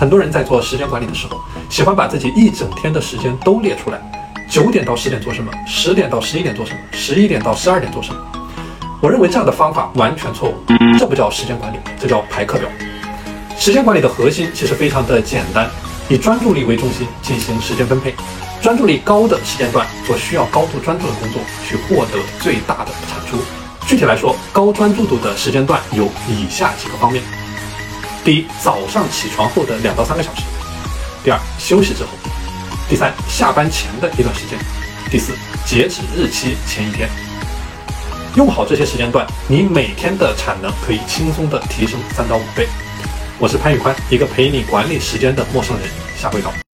很多人在做时间管理的时候，喜欢把自己一整天的时间都列出来，九点到十点做什么，十点到十一点做什么，十一点到十二点做什么。我认为这样的方法完全错误，这不叫时间管理，这叫排课表。时间管理的核心其实非常的简单，以专注力为中心进行时间分配，专注力高的时间段做需要高度专注的工作，去获得最大的产出。具体来说，高专注度的时间段有以下几个方面。第一，早上起床后的两到三个小时；第二，休息之后；第三，下班前的一段时间；第四，截止日期前一天。用好这些时间段，你每天的产能可以轻松的提升三到五倍。我是潘宇宽，一个陪你管理时间的陌生人。下回到。